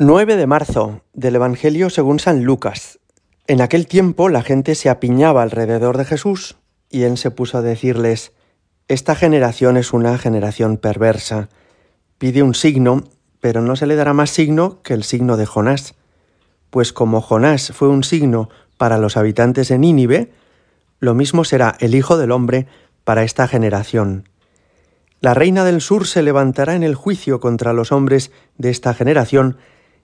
9 de marzo del Evangelio según San Lucas. En aquel tiempo la gente se apiñaba alrededor de Jesús y él se puso a decirles, Esta generación es una generación perversa. Pide un signo, pero no se le dará más signo que el signo de Jonás. Pues como Jonás fue un signo para los habitantes de Nínive, lo mismo será el Hijo del Hombre para esta generación. La reina del sur se levantará en el juicio contra los hombres de esta generación,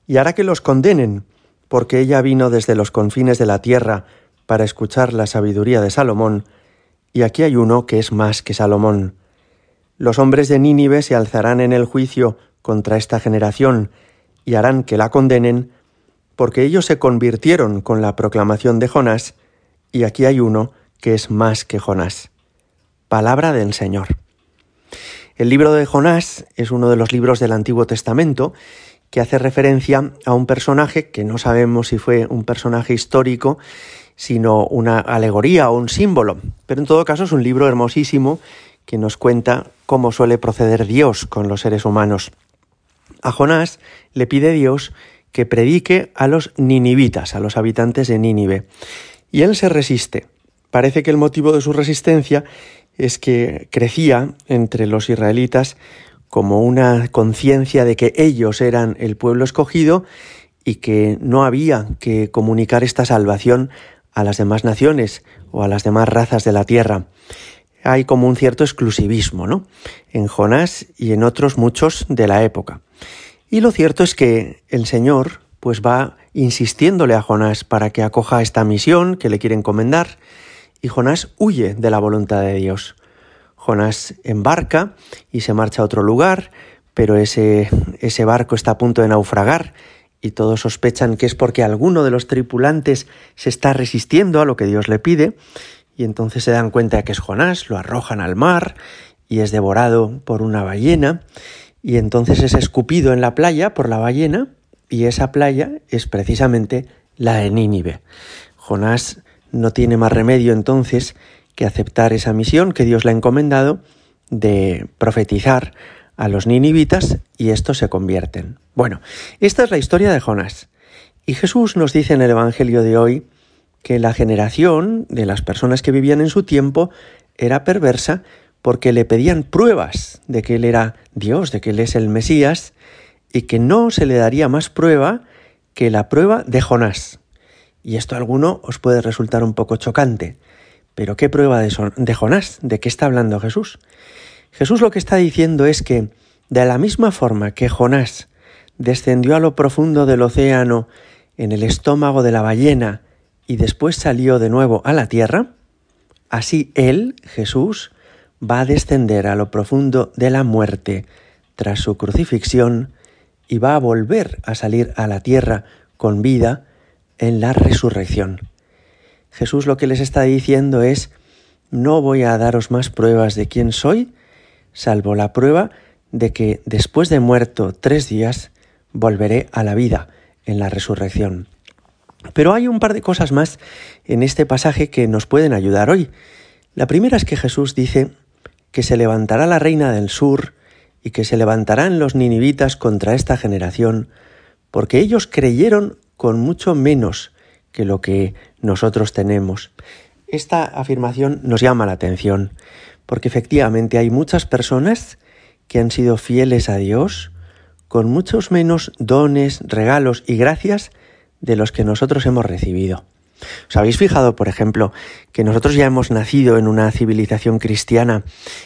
y hará que los condenen, porque ella vino desde los confines de la tierra para escuchar la sabiduría de Salomón, y aquí hay uno que es más que Salomón. Los hombres de Nínive se alzarán en el juicio contra esta generación, y harán que la condenen, porque ellos se convirtieron con la proclamación de Jonás, y aquí hay uno que es más que Jonás. Palabra del Señor. El libro de Jonás es uno de los libros del Antiguo Testamento que hace referencia a un personaje que no sabemos si fue un personaje histórico, sino una alegoría o un símbolo. Pero en todo caso es un libro hermosísimo que nos cuenta cómo suele proceder Dios con los seres humanos. A Jonás le pide Dios que predique a los ninivitas, a los habitantes de Nínive. Y él se resiste. Parece que el motivo de su resistencia es que crecía entre los israelitas como una conciencia de que ellos eran el pueblo escogido y que no había que comunicar esta salvación a las demás naciones o a las demás razas de la tierra. Hay como un cierto exclusivismo, ¿no? En Jonás y en otros muchos de la época. Y lo cierto es que el Señor pues va insistiéndole a Jonás para que acoja esta misión que le quiere encomendar y Jonás huye de la voluntad de Dios. Jonás embarca y se marcha a otro lugar, pero ese, ese barco está a punto de naufragar y todos sospechan que es porque alguno de los tripulantes se está resistiendo a lo que Dios le pide, y entonces se dan cuenta de que es Jonás, lo arrojan al mar y es devorado por una ballena, y entonces es escupido en la playa por la ballena, y esa playa es precisamente la de Nínive. Jonás no tiene más remedio entonces que aceptar esa misión que Dios le ha encomendado de profetizar a los ninivitas y estos se convierten. Bueno, esta es la historia de Jonás. Y Jesús nos dice en el Evangelio de hoy que la generación de las personas que vivían en su tiempo era perversa porque le pedían pruebas de que Él era Dios, de que Él es el Mesías, y que no se le daría más prueba que la prueba de Jonás. Y esto a alguno os puede resultar un poco chocante. Pero ¿qué prueba de, Jonás? ¿De qué está hablando Jesús? Jesús lo que está diciendo es que de la misma forma que Jonás descendió a lo profundo del océano en el estómago de la ballena y después salió de nuevo a la tierra, así Él, Jesús, va a descender a lo profundo de la muerte tras su crucifixión y va a volver a salir a la tierra con vida en la resurrección. Jesús lo que les está diciendo es, no voy a daros más pruebas de quién soy, salvo la prueba de que después de muerto tres días volveré a la vida en la resurrección. Pero hay un par de cosas más en este pasaje que nos pueden ayudar hoy. La primera es que Jesús dice que se levantará la reina del sur y que se levantarán los ninivitas contra esta generación, porque ellos creyeron con mucho menos que lo que nosotros tenemos. Esta afirmación nos llama la atención, porque efectivamente hay muchas personas que han sido fieles a Dios con muchos menos dones, regalos y gracias de los que nosotros hemos recibido. ¿Os habéis fijado, por ejemplo, que nosotros ya hemos nacido en una civilización cristiana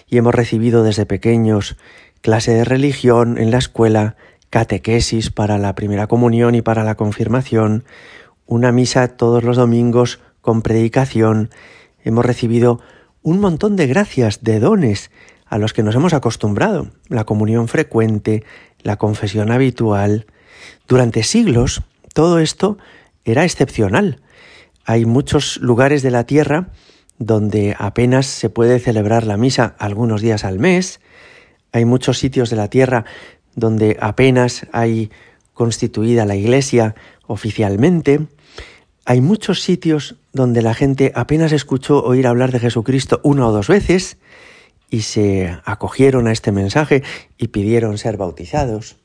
y hemos recibido desde pequeños clase de religión en la escuela, catequesis para la primera comunión y para la confirmación, una misa todos los domingos con predicación, hemos recibido un montón de gracias, de dones a los que nos hemos acostumbrado, la comunión frecuente, la confesión habitual. Durante siglos todo esto era excepcional. Hay muchos lugares de la tierra donde apenas se puede celebrar la misa algunos días al mes. Hay muchos sitios de la tierra donde apenas hay constituida la iglesia oficialmente. Hay muchos sitios donde la gente apenas escuchó oír hablar de Jesucristo una o dos veces y se acogieron a este mensaje y pidieron ser bautizados.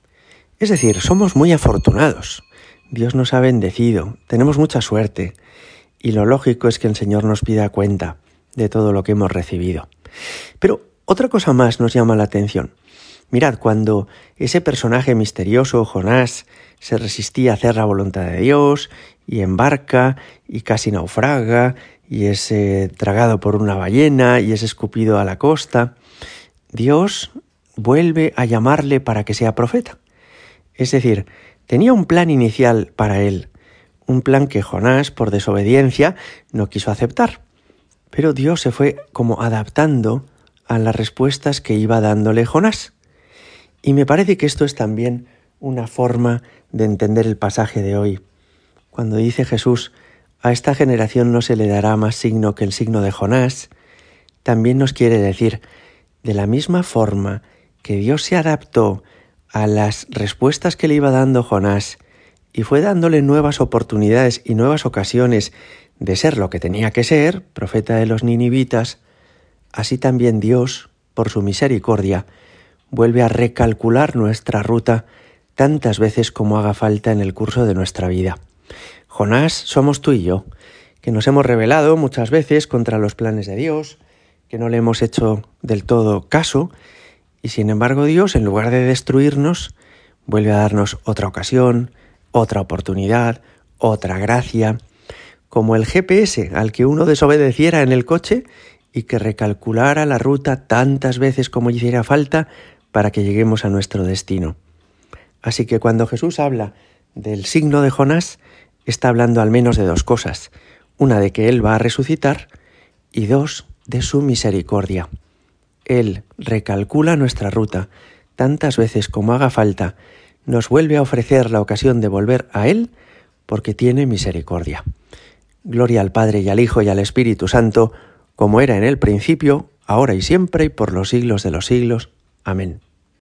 Es decir, somos muy afortunados. Dios nos ha bendecido, tenemos mucha suerte, y lo lógico es que el Señor nos pida cuenta de todo lo que hemos recibido. Pero otra cosa más nos llama la atención. Mirad, cuando ese personaje misterioso, Jonás, se resistía a hacer la voluntad de Dios y embarca y casi naufraga y es eh, tragado por una ballena y es escupido a la costa, Dios vuelve a llamarle para que sea profeta. Es decir, tenía un plan inicial para él, un plan que Jonás, por desobediencia, no quiso aceptar. Pero Dios se fue como adaptando a las respuestas que iba dándole Jonás. Y me parece que esto es también una forma de entender el pasaje de hoy. Cuando dice Jesús, a esta generación no se le dará más signo que el signo de Jonás, también nos quiere decir, de la misma forma que Dios se adaptó a las respuestas que le iba dando Jonás y fue dándole nuevas oportunidades y nuevas ocasiones de ser lo que tenía que ser, profeta de los ninivitas, así también Dios, por su misericordia, vuelve a recalcular nuestra ruta tantas veces como haga falta en el curso de nuestra vida. Jonás somos tú y yo, que nos hemos rebelado muchas veces contra los planes de Dios, que no le hemos hecho del todo caso, y sin embargo Dios, en lugar de destruirnos, vuelve a darnos otra ocasión, otra oportunidad, otra gracia, como el GPS al que uno desobedeciera en el coche y que recalculara la ruta tantas veces como hiciera falta para que lleguemos a nuestro destino. Así que cuando Jesús habla del signo de Jonás, está hablando al menos de dos cosas. Una de que Él va a resucitar y dos, de su misericordia. Él recalcula nuestra ruta tantas veces como haga falta, nos vuelve a ofrecer la ocasión de volver a Él porque tiene misericordia. Gloria al Padre y al Hijo y al Espíritu Santo, como era en el principio, ahora y siempre y por los siglos de los siglos. Amén.